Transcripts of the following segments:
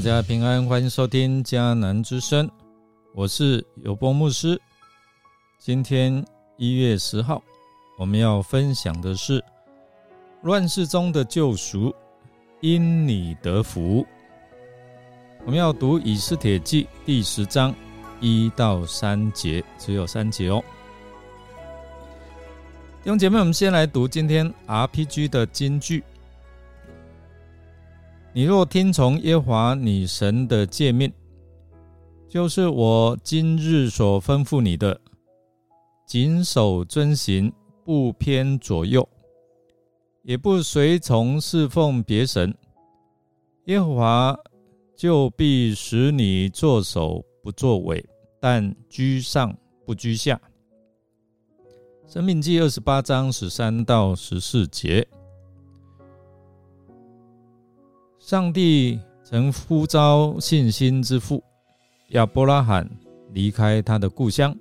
大家平安，欢迎收听迦南之声，我是有波牧师。今天一月十号，我们要分享的是乱世中的救赎，因你得福。我们要读以斯帖记第十章一到三节，只有三节哦。弟兄姐妹，我们先来读今天 RPG 的金句。你若听从耶华你神的诫命，就是我今日所吩咐你的，谨守遵行，不偏左右，也不随从侍奉别神，耶和华就必使你作首不作尾，但居上不居下。生命记二十八章十三到十四节。上帝曾呼召信心之父亚伯拉罕离开他的故乡、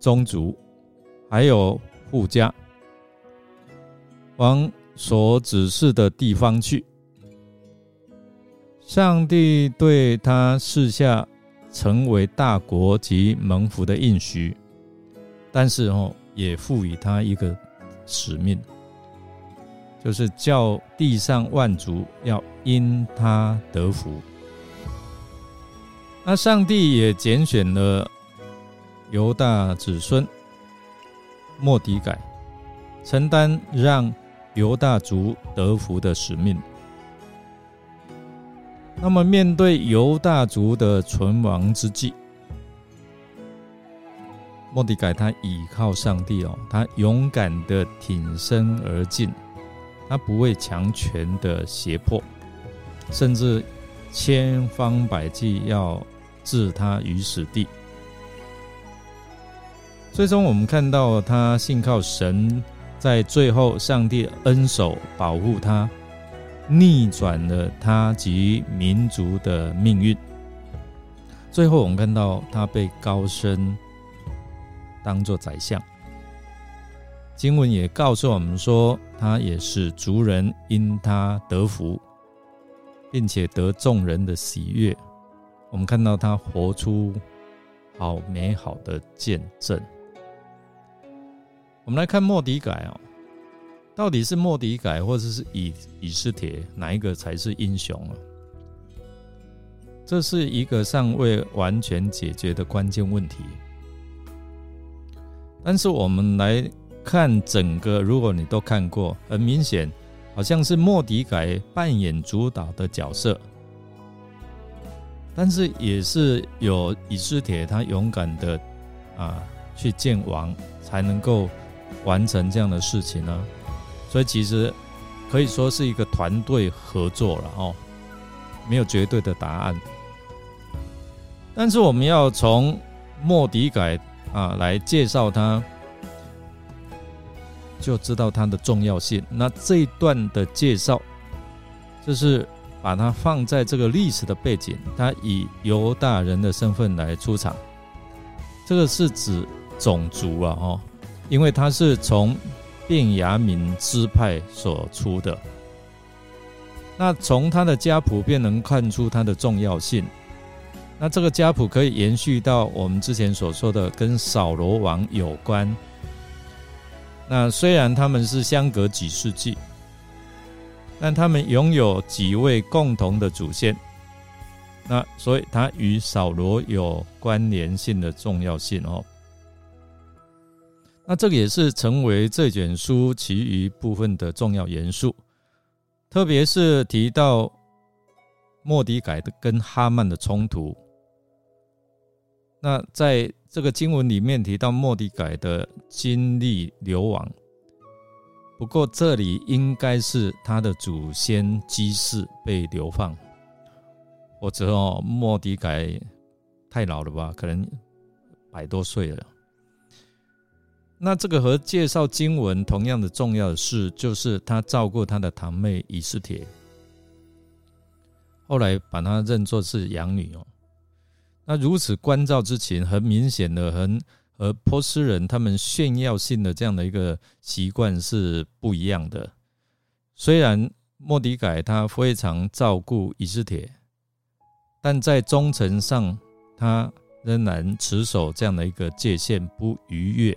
宗族，还有富家，往所指示的地方去。上帝对他赐下成为大国及蒙福的应许，但是哦，也赋予他一个使命。就是叫地上万族要因他得福。那上帝也拣选了犹大子孙莫迪改，承担让犹大族得福的使命。那么，面对犹大族的存亡之际，莫迪改他倚靠上帝哦，他勇敢的挺身而进。他不畏强权的胁迫，甚至千方百计要置他于死地。最终，我们看到他信靠神，在最后，上帝恩手保护他，逆转了他及民族的命运。最后，我们看到他被高升，当做宰相。经文也告诉我们说，他也是族人因他得福，并且得众人的喜悦。我们看到他活出好美好的见证。我们来看莫迪改哦，到底是莫迪改或者是以以斯帖哪一个才是英雄啊？这是一个尚未完全解决的关键问题。但是我们来。看整个，如果你都看过，很明显，好像是莫迪改扮演主导的角色，但是也是有以斯帖他勇敢的啊去见王，才能够完成这样的事情呢。所以其实可以说是一个团队合作了哦，没有绝对的答案。但是我们要从莫迪改啊来介绍他。就知道它的重要性。那这一段的介绍，就是把它放在这个历史的背景，他以犹大人的身份来出场。这个是指种族啊，哦，因为他是从便雅悯支派所出的。那从他的家谱便能看出他的重要性。那这个家谱可以延续到我们之前所说的跟扫罗王有关。那虽然他们是相隔几世纪，但他们拥有几位共同的祖先，那所以他与扫罗有关联性的重要性哦。那这个也是成为这卷书其余部分的重要元素，特别是提到莫迪改的跟哈曼的冲突。那在这个经文里面提到莫迪改的经历流亡，不过这里应该是他的祖先基士被流放，或者哦莫迪改太老了吧，可能百多岁了。那这个和介绍经文同样的重要的事，就是他照顾他的堂妹以斯帖，后来把他认作是养女哦。那如此关照之情，很明显的，和和波斯人他们炫耀性的这样的一个习惯是不一样的。虽然莫迪改他非常照顾以斯帖，但在忠诚上，他仍然持守这样的一个界限，不逾越。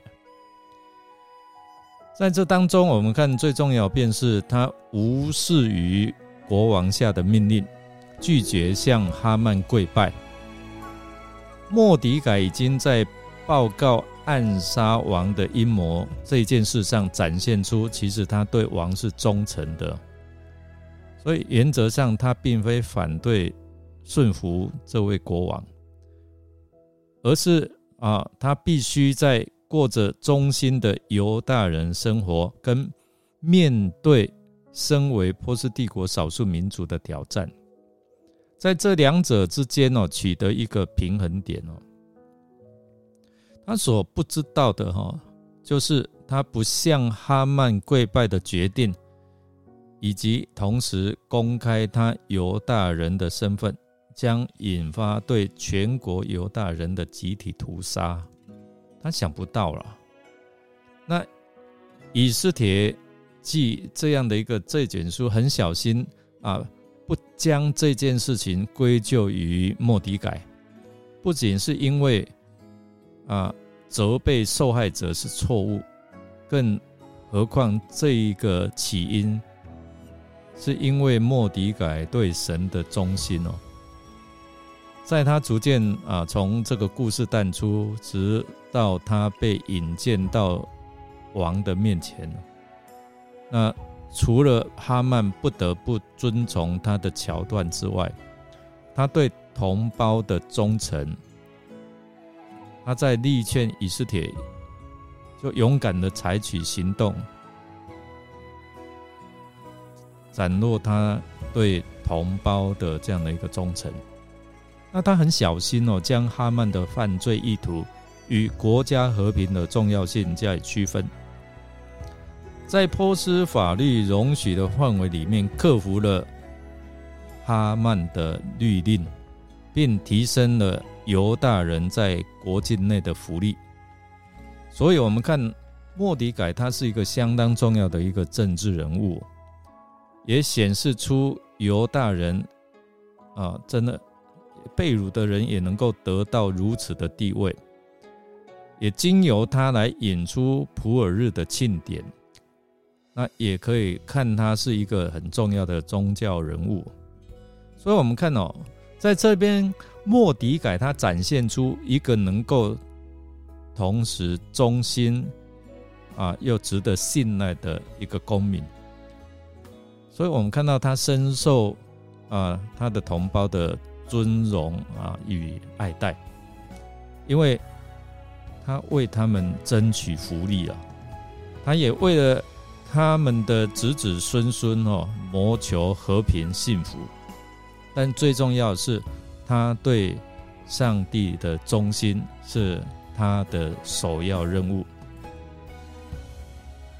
在这当中，我们看最重要便是他无视于国王下的命令，拒绝向哈曼跪拜。莫迪改已经在报告暗杀王的阴谋这件事上展现出，其实他对王是忠诚的。所以原则上，他并非反对顺服这位国王，而是啊，他必须在。过着忠心的犹大人生活，跟面对身为波斯帝国少数民族的挑战，在这两者之间哦，取得一个平衡点哦。他所不知道的哈，就是他不向哈曼跪拜的决定，以及同时公开他犹大人的身份，将引发对全国犹大人的集体屠杀。他想不到了，那以斯帖记这样的一个这卷书很小心啊，不将这件事情归咎于莫迪改，不仅是因为啊责备受害者是错误，更何况这一个起因是因为莫迪改对神的忠心哦。在他逐渐啊从这个故事淡出，直到他被引荐到王的面前，那除了哈曼不得不遵从他的桥段之外，他对同胞的忠诚，他在力劝以斯帖就勇敢的采取行动，展露他对同胞的这样的一个忠诚。那他很小心哦，将哈曼的犯罪意图与国家和平的重要性加以区分，在波斯法律容许的范围里面，克服了哈曼的律令，并提升了犹大人在国境内的福利。所以，我们看莫迪改，他是一个相当重要的一个政治人物，也显示出犹大人啊，真的。被辱的人也能够得到如此的地位，也经由他来引出普尔日的庆典，那也可以看他是一个很重要的宗教人物。所以，我们看哦，在这边莫迪改他展现出一个能够同时忠心啊又值得信赖的一个公民。所以我们看到他深受啊他的同胞的。尊荣啊与爱戴，因为他为他们争取福利啊，他也为了他们的子子孙孙哦谋求和平幸福。但最重要的是，他对上帝的忠心是他的首要任务。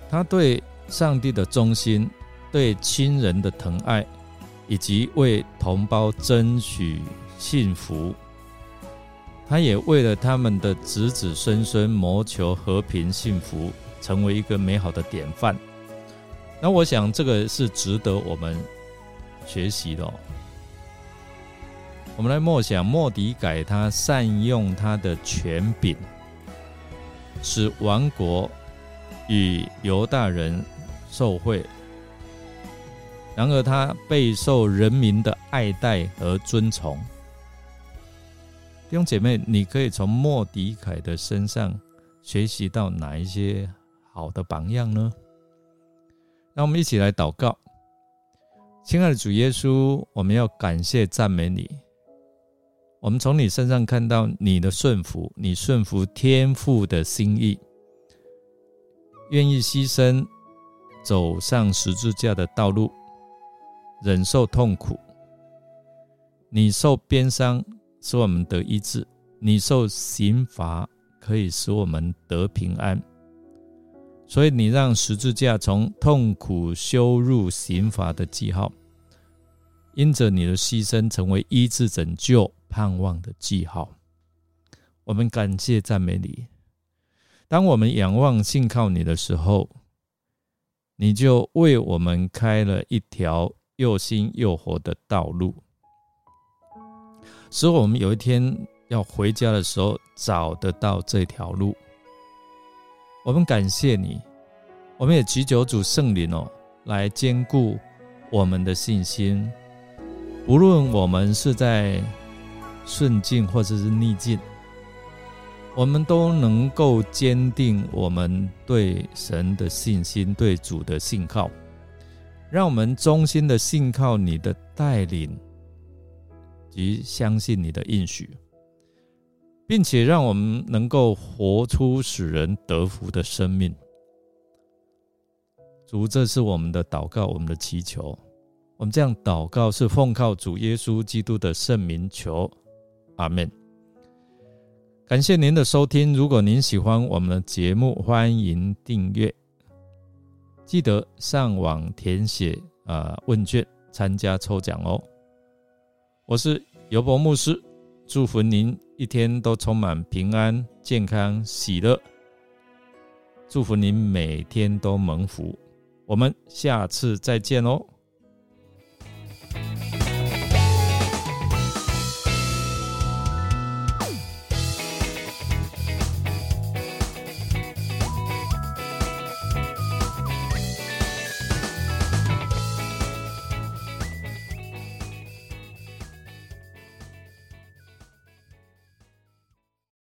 他对上帝的忠心，对亲人的疼爱。以及为同胞争取幸福，他也为了他们的子子孙孙谋求和平幸福，成为一个美好的典范。那我想，这个是值得我们学习的。我们来默想，莫迪改他善用他的权柄，使王国与犹大人受贿。然而，他备受人民的爱戴和尊崇。弟兄姐妹，你可以从莫迪凯的身上学习到哪一些好的榜样呢？让我们一起来祷告，亲爱的主耶稣，我们要感谢赞美你。我们从你身上看到你的顺服，你顺服天父的心意，愿意牺牲，走上十字架的道路。忍受痛苦，你受鞭伤使我们得医治；你受刑罚可以使我们得平安。所以你让十字架从痛苦修入刑罚的记号，因着你的牺牲成为医治拯救盼望的记号。我们感谢赞美你。当我们仰望信靠你的时候，你就为我们开了一条。又新又活的道路，使我们有一天要回家的时候找得到这条路。我们感谢你，我们也祈求主圣灵哦，来兼顾我们的信心。无论我们是在顺境或者是逆境，我们都能够坚定我们对神的信心，对主的信靠。让我们衷心的信靠你的带领，及相信你的应许。并且让我们能够活出使人得福的生命。主，这是我们的祷告，我们的祈求。我们这样祷告是奉靠主耶稣基督的圣名求，阿门。感谢您的收听。如果您喜欢我们的节目，欢迎订阅。记得上网填写啊问卷，参加抽奖哦。我是尤伯牧师，祝福您。一天都充满平安、健康、喜乐，祝福您每天都蒙福。我们下次再见哦。